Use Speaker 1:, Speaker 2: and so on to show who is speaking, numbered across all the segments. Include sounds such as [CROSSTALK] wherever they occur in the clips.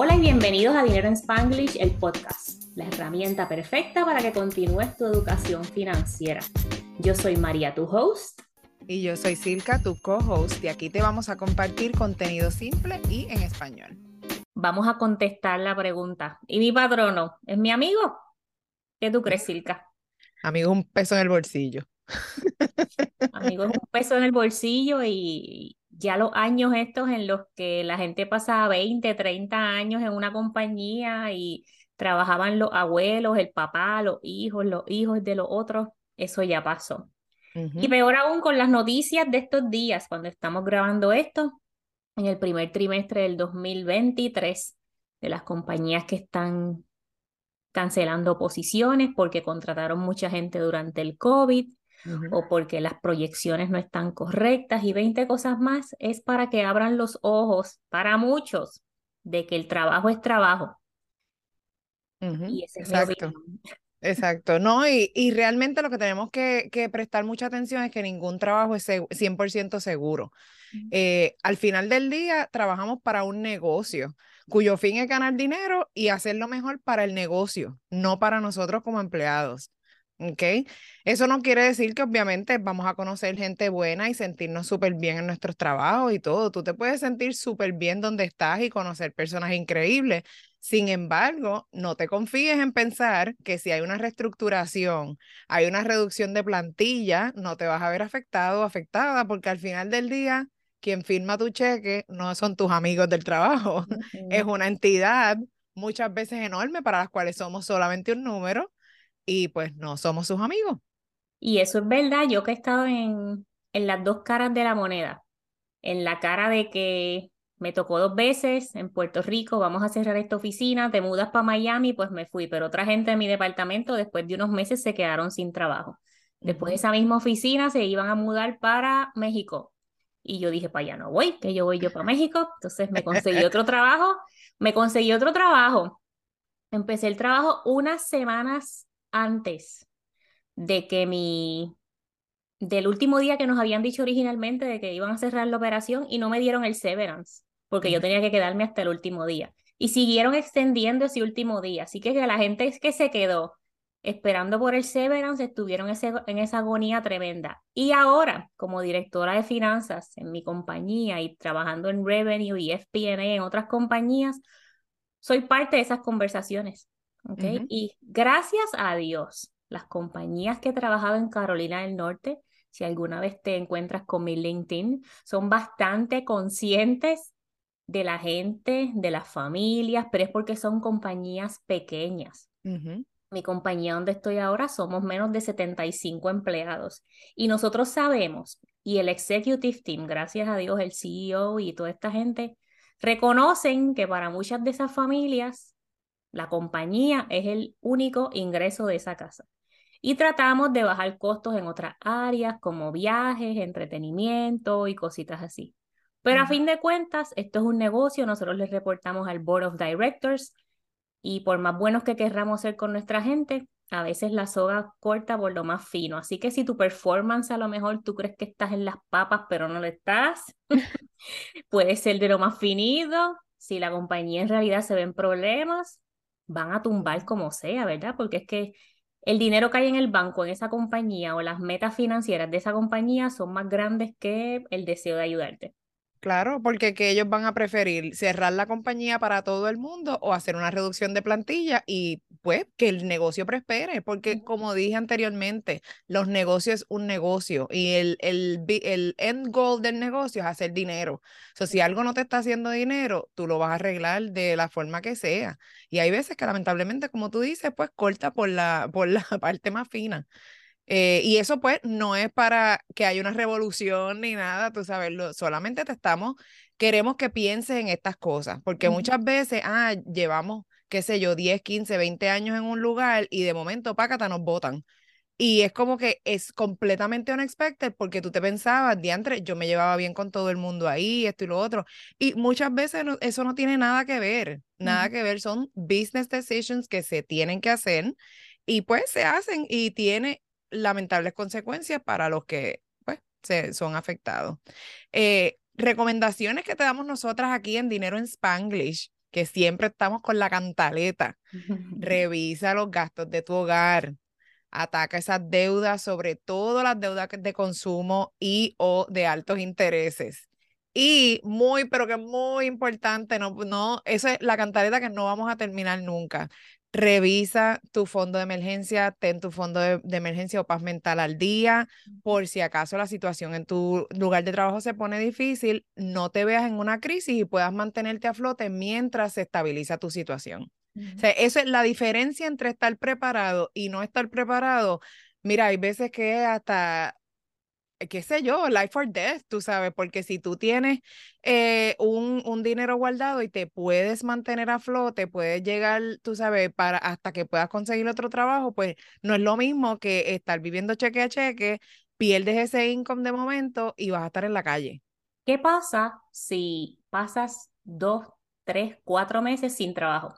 Speaker 1: Hola y bienvenidos a Dinero en Spanglish, el podcast, la herramienta perfecta para que continúes tu educación financiera. Yo soy María, tu host.
Speaker 2: Y yo soy Silka, tu co-host, y aquí te vamos a compartir contenido simple y en español.
Speaker 1: Vamos a contestar la pregunta. ¿Y mi patrono es mi amigo? ¿Qué tú crees, Silka?
Speaker 2: Amigo, un peso en el bolsillo. [LAUGHS]
Speaker 1: Amigo, es un peso en el bolsillo y, ya los años estos en los que la gente pasaba 20, 30 años en una compañía y trabajaban los abuelos, el papá, los hijos, los hijos de los otros, eso ya pasó. Y peor aún con las noticias de estos días, cuando estamos grabando esto, en el primer trimestre del 2023, de las compañías que están cancelando posiciones porque contrataron mucha gente durante el COVID, o porque las proyecciones no están correctas y 20 cosas más, es para que abran los ojos para muchos de que el trabajo es trabajo.
Speaker 2: y ese Exacto. [LAUGHS] Exacto, no, y, y, realmente lo que tenemos que, que, prestar mucha atención es que ningún trabajo es 100% seguro. Eh, al final del día, trabajamos para un negocio cuyo fin es ganar dinero y hacer lo mejor para el negocio, no para nosotros como empleados. ¿Ok? Eso no quiere decir que obviamente vamos a conocer gente buena y sentirnos súper bien en nuestros trabajos y todo. Tú te puedes sentir súper bien donde estás y conocer personas increíbles. Sin embargo, no te confíes en pensar que si hay una reestructuración, hay una reducción de plantilla, no te vas a ver afectado o afectada porque al final del día, quien firma tu cheque no son tus amigos del trabajo, [LAUGHS] es una entidad muchas veces enorme para las cuales somos solamente un número y pues no somos sus amigos.
Speaker 1: Y eso es verdad, yo que he estado en, en las dos caras de la moneda, en la cara de que me tocó dos veces en Puerto Rico, vamos a cerrar esta oficina, te mudas para Miami, pues me fui, pero otra gente de mi departamento después de unos meses se quedaron sin trabajo. Después de esa misma oficina se iban a mudar para México. Y yo dije, para allá no voy, que yo voy yo para México. Entonces me conseguí otro [LAUGHS] trabajo, me conseguí otro trabajo. Empecé el trabajo unas semanas antes de que mi del último día que nos habían dicho originalmente de que iban a cerrar la operación y no me dieron el severance, porque yo tenía que quedarme hasta el último día. Y siguieron extendiendo ese último día. Así que, la gente que se quedó esperando por el severance estuvieron ese, en esa agonía tremenda. Y ahora, como directora de finanzas en mi compañía y trabajando en revenue y FP&A en otras compañías, soy parte de esas conversaciones. Y gracias a Dios, las compañías que he trabajado en Carolina del Norte, si alguna vez te encuentras con mi LinkedIn, son bastante conscientes de la gente, de las familias, pero es porque son compañías pequeñas. Mi compañía donde estoy ahora somos menos de 75 empleados y nosotros sabemos, y el executive team, gracias a Dios, el CEO y toda esta gente, reconocen que para muchas de esas familias la compañía es el único ingreso de esa casa. Y tratamos de bajar costos en otras áreas como viajes, entretenimiento y cositas así. Pero a fin de cuentas, esto es un negocio, nosotros les reportamos al Board of Directors y por más buenos que querramos ser con nuestra gente, a veces la soga corta por lo más fino. Así que si tu performance a lo mejor tú crees que estás en las papas, pero no lo estás, [LAUGHS] puede ser de lo más finito. Si la compañía en realidad se ven problemas, van a tumbar como sea, ¿verdad? Porque es que el dinero que hay en el banco, en esa compañía o las metas financieras de esa compañía son más grandes que el deseo de ayudarte.
Speaker 2: Claro, porque que ellos van a preferir cerrar la compañía para todo el mundo o hacer una reducción de plantilla y pues que el negocio prospere, porque como dije anteriormente, los negocios es un negocio y el, el, el end goal del negocio es hacer dinero. O sea, si algo no te está haciendo dinero, tú lo vas a arreglar de la forma que sea. Y hay veces que lamentablemente, como tú dices, pues corta por la, por la [LAUGHS] parte más fina. Eh, y eso pues no es para que haya una revolución ni nada, tú sabes, solamente te estamos, queremos que pienses en estas cosas, porque muchas veces, ah, llevamos, qué sé yo, 10, 15, 20 años en un lugar y de momento, pácata, nos votan. Y es como que es completamente unexpected porque tú te pensabas, diantre, yo me llevaba bien con todo el mundo ahí, esto y lo otro. Y muchas veces eso no tiene nada que ver, nada que ver, son business decisions que se tienen que hacer y pues se hacen y tiene lamentables consecuencias para los que pues, se, son afectados. Eh, recomendaciones que te damos nosotras aquí en Dinero en Spanglish, que siempre estamos con la cantaleta. [LAUGHS] Revisa los gastos de tu hogar. Ataca esas deudas, sobre todo las deudas de consumo y o de altos intereses. Y muy, pero que muy importante, no, no, esa es la cantaleta que no vamos a terminar nunca. Revisa tu fondo de emergencia, ten tu fondo de, emergencia o paz mental al día, por si acaso la situación en tu lugar de trabajo se pone difícil, no te veas en una crisis y puedas mantenerte a flote mientras se estabiliza tu situación. O sea, eso es la diferencia entre estar preparado y no estar preparado. Mira, hay veces que hasta qué sé yo, life or death, tú sabes, porque si tú tienes eh, un, un, dinero guardado y te puedes mantener a flote, puedes llegar, tú sabes, para hasta que puedas conseguir otro trabajo, pues no es lo mismo que estar viviendo cheque a cheque, pierdes ese income de momento y vas a estar en la calle.
Speaker 1: ¿Qué pasa si pasas dos, tres, cuatro meses sin trabajo?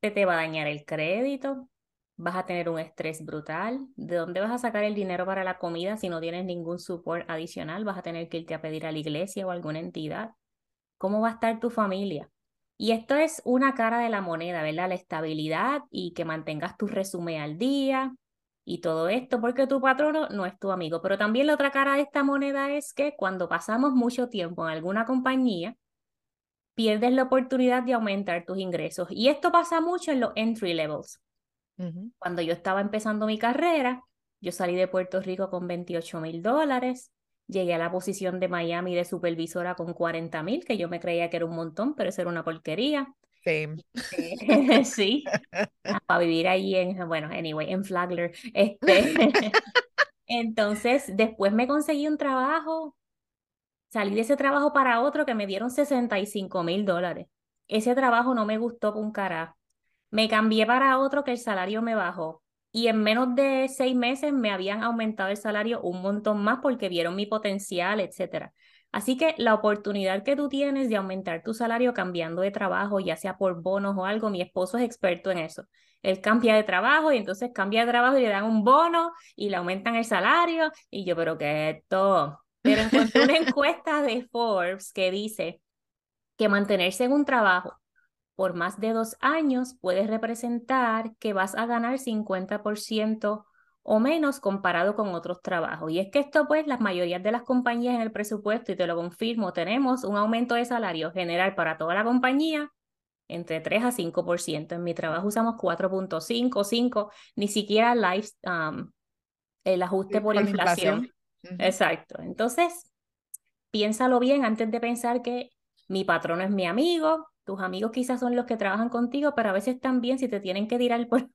Speaker 1: Se te va a dañar el crédito, vas a tener un estrés brutal. ¿De dónde vas a sacar el dinero para la comida si no tienes ningún support adicional? Vas a tener que irte a pedir a la iglesia o a alguna entidad. ¿Cómo va a estar tu familia? Y esto es una cara de la moneda, ¿verdad? La estabilidad y que mantengas tu resumen al día y todo esto, porque tu patrono no es tu amigo. Pero también la otra cara de esta moneda es que cuando pasamos mucho tiempo en alguna compañía, pierdes la oportunidad de aumentar tus ingresos. Y esto pasa mucho en los entry levels. Cuando yo estaba empezando mi carrera, yo salí de Puerto Rico con 28 mil dólares, llegué a la posición de Miami de supervisora con 40 mil, que yo me creía que era un montón, pero eso era una porquería. [LAUGHS]
Speaker 2: Sí.
Speaker 1: Eh, [LAUGHS] sí, ah, para vivir ahí en, bueno, anyway, en Flagler. Este, [LAUGHS] entonces, después me conseguí un trabajo, salí de ese trabajo para otro que me dieron 65 mil dólares. Ese trabajo no me gustó con un carajo. Me cambié para otro que el salario me bajó y en menos de seis meses me habían aumentado el salario un montón más porque vieron mi potencial, etcétera. Así que la oportunidad que tú tienes de aumentar tu salario cambiando de trabajo, ya sea por bonos o algo, mi esposo es experto en eso. Él cambia de trabajo y entonces cambia de trabajo y le dan un bono y le aumentan el salario. Y yo, pero ¿qué es esto? Pero encontré una [LAUGHS] encuesta de Forbes que dice que mantenerse en un trabajo por más de dos años puede representar que vas a ganar 50% o menos comparado con otros trabajos. Y es que esto, pues, las mayorías de las compañías en el presupuesto, y te lo confirmo, tenemos un aumento de salario general para toda la compañía entre 3 a 5%. En mi trabajo usamos 4.5, 5, ni siquiera life, um, el ajuste por inflación. Exacto. Entonces, piénsalo bien antes de pensar que mi patrono es mi amigo, tus amigos quizás son los que trabajan contigo, pero a veces también si te tienen que tirar [LAUGHS] por,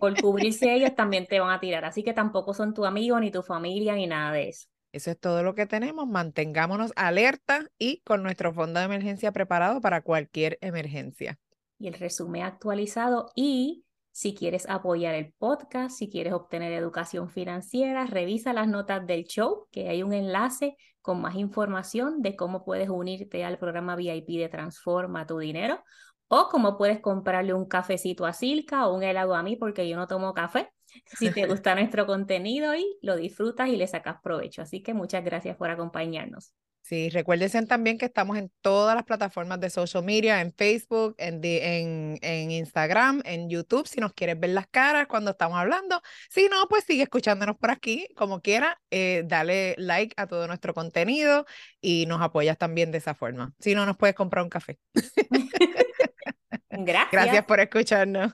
Speaker 1: por, cubrirse ellos, también te van a tirar. Así que tampoco son tu amigo, ni tu familia, ni nada de eso.
Speaker 2: Eso es todo lo que tenemos. Mantengámonos alerta y con nuestro fondo de emergencia preparado para cualquier emergencia.
Speaker 1: Y el resumen actualizado y si quieres apoyar el podcast, si quieres obtener educación financiera, revisa las notas del show, que hay un enlace con más información de cómo puedes unirte al programa VIP de Transforma tu Dinero o cómo puedes comprarle un cafecito a Silka o un helado a mí porque yo no tomo café. Si te gusta [LAUGHS] nuestro contenido y lo disfrutas y le sacas provecho. Así que muchas gracias por acompañarnos.
Speaker 2: Sí, recuérdense también que estamos en todas las plataformas de social media, en Facebook, en, en, en, Instagram, en YouTube, si nos quieres ver las caras cuando estamos hablando. Si no, pues sigue escuchándonos por aquí, como quiera, eh, dale like a todo nuestro contenido y nos apoyas también de esa forma. Si no, nos puedes comprar un café. [LAUGHS]
Speaker 1: Gracias.
Speaker 2: Gracias por escucharnos.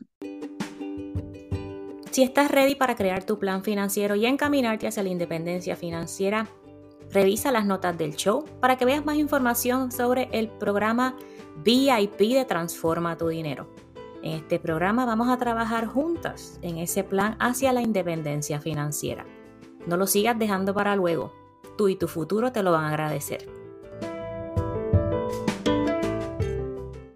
Speaker 1: Si estás ready para crear tu plan financiero y encaminarte hacia la independencia financiera, Revisa las notas del show para que veas más información sobre el programa VIP de Transforma tu Dinero. En este programa vamos a trabajar juntas en ese plan hacia la independencia financiera. No lo sigas dejando para luego. Tú y tu futuro te lo van a agradecer.